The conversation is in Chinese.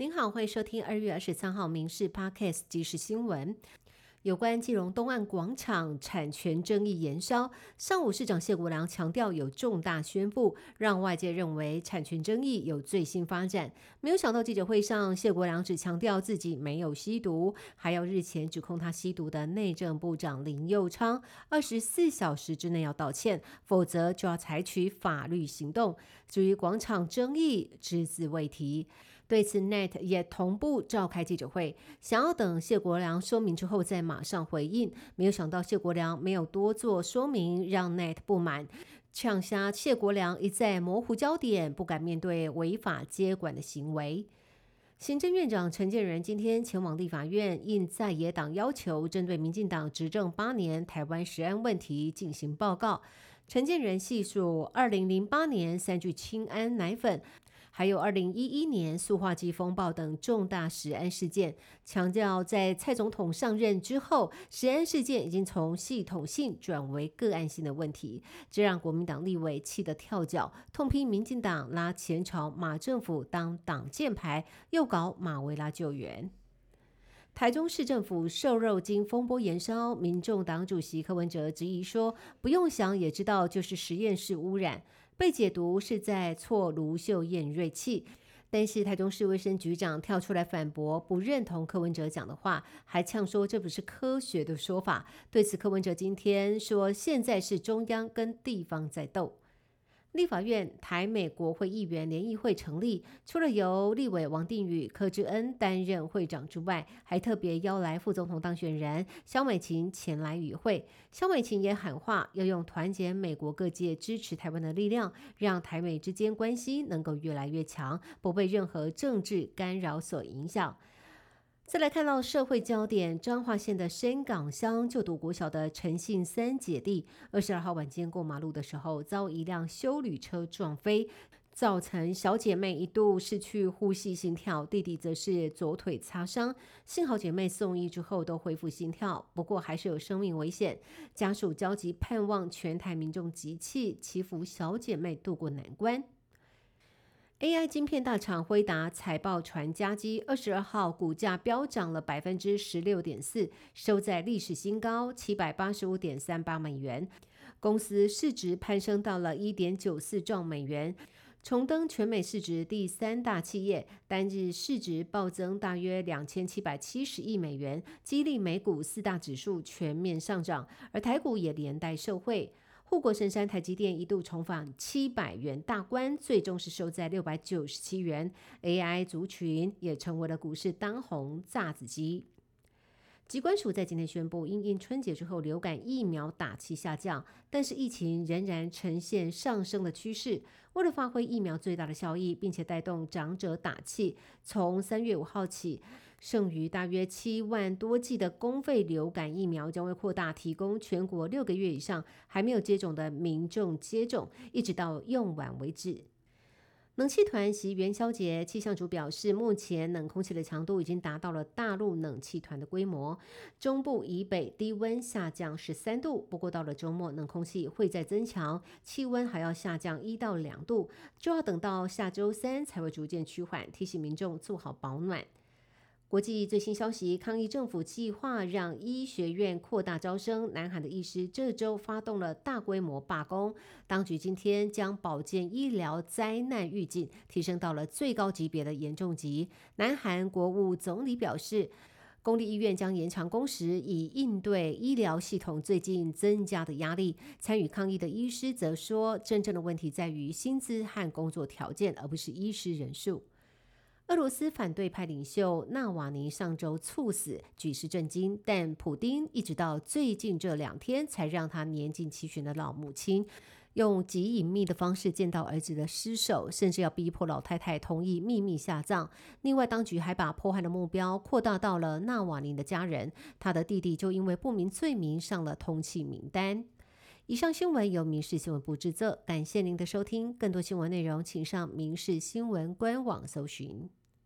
您好，欢迎收听二月二十三号《民事 Podcast》即时新闻。有关金融东岸广场产权争议延烧，上午市长谢国良强调有重大宣布，让外界认为产权争议有最新发展。没有想到记者会上，谢国良只强调自己没有吸毒，还要日前指控他吸毒的内政部长林佑昌二十四小时之内要道歉，否则就要采取法律行动。至于广场争议，只字未提。对此，Net 也同步召开记者会，想要等谢国良说明之后再马上回应。没有想到谢国良没有多做说明，让 Net 不满，呛瞎谢国良一再模糊焦点，不敢面对违法接管的行为。行政院长陈建仁今天前往立法院，应在野党要求，针对民进党执政八年台湾食安问题进行报告。陈建仁细数二零零八年三聚氰胺奶粉。还有二零一一年塑化剂风暴等重大食安事件，强调在蔡总统上任之后，食安事件已经从系统性转为个案性的问题，这让国民党立委气得跳脚，痛批民进党拉前朝马政府当挡箭牌，又搞马维拉救援。台中市政府瘦肉精风波延烧，民众党主席柯文哲质疑说：“不用想也知道，就是实验室污染。”被解读是在错卢秀燕锐气，但是台中市卫生局长跳出来反驳，不认同柯文哲讲的话，还呛说这不是科学的说法。对此，柯文哲今天说，现在是中央跟地方在斗。立法院台美国会议员联谊会成立，除了由立委王定宇、柯志恩担任会长之外，还特别邀来副总统当选人肖美琴前来与会。肖美琴也喊话，要用团结美国各界支持台湾的力量，让台美之间关系能够越来越强，不被任何政治干扰所影响。再来看到社会焦点，彰化县的深港乡就读国小的陈姓三姐弟，二十二号晚间过马路的时候，遭一辆修旅车撞飞，造成小姐妹一度失去呼吸心跳，弟弟则是左腿擦伤。幸好姐妹送医之后都恢复心跳，不过还是有生命危险。家属焦急盼望全台民众集气，祈福小姐妹渡过难关。AI 晶片大厂辉达财报传佳绩，二十二号股价飙涨了百分之十六点四，收在历史新高七百八十五点三八美元。公司市值攀升到了一点九四兆美元，重登全美市值第三大企业，单日市值暴增大约两千七百七十亿美元，激励美股四大指数全面上涨，而台股也连带受惠。护国神山台积电一度重返七百元大关，最终是收在六百九十七元。AI 族群也成为了股市当红炸子鸡。疾管署在今天宣布，因应春节之后流感疫苗打气下降，但是疫情仍然呈现上升的趋势。为了发挥疫苗最大的效益，并且带动长者打气，从三月五号起，剩余大约七万多剂的公费流感疫苗将会扩大提供全国六个月以上还没有接种的民众接种，一直到用完为止。冷气团及元宵节，气象组表示，目前冷空气的强度已经达到了大陆冷气团的规模。中部以北低温下降十三度，不过到了周末，冷空气会再增强，气温还要下降一到两度，就要等到下周三才会逐渐趋缓。提醒民众做好保暖。国际最新消息：抗议政府计划让医学院扩大招生。南韩的医师这周发动了大规模罢工。当局今天将保健医疗灾难预警提升到了最高级别的严重级。南韩国务总理表示，公立医院将延长工时，以应对医疗系统最近增加的压力。参与抗议的医师则说，真正的问题在于薪资和工作条件，而不是医师人数。俄罗斯反对派领袖纳瓦尼上周猝死，举世震惊。但普丁一直到最近这两天，才让他年近七旬的老母亲用极隐秘的方式见到儿子的尸首，甚至要逼迫老太太同意秘密下葬。另外，当局还把迫害的目标扩大到了纳瓦尼的家人，他的弟弟就因为不明罪名上了通缉名单。以上新闻由民事新闻部制作，感谢您的收听。更多新闻内容，请上民事新闻官网搜寻。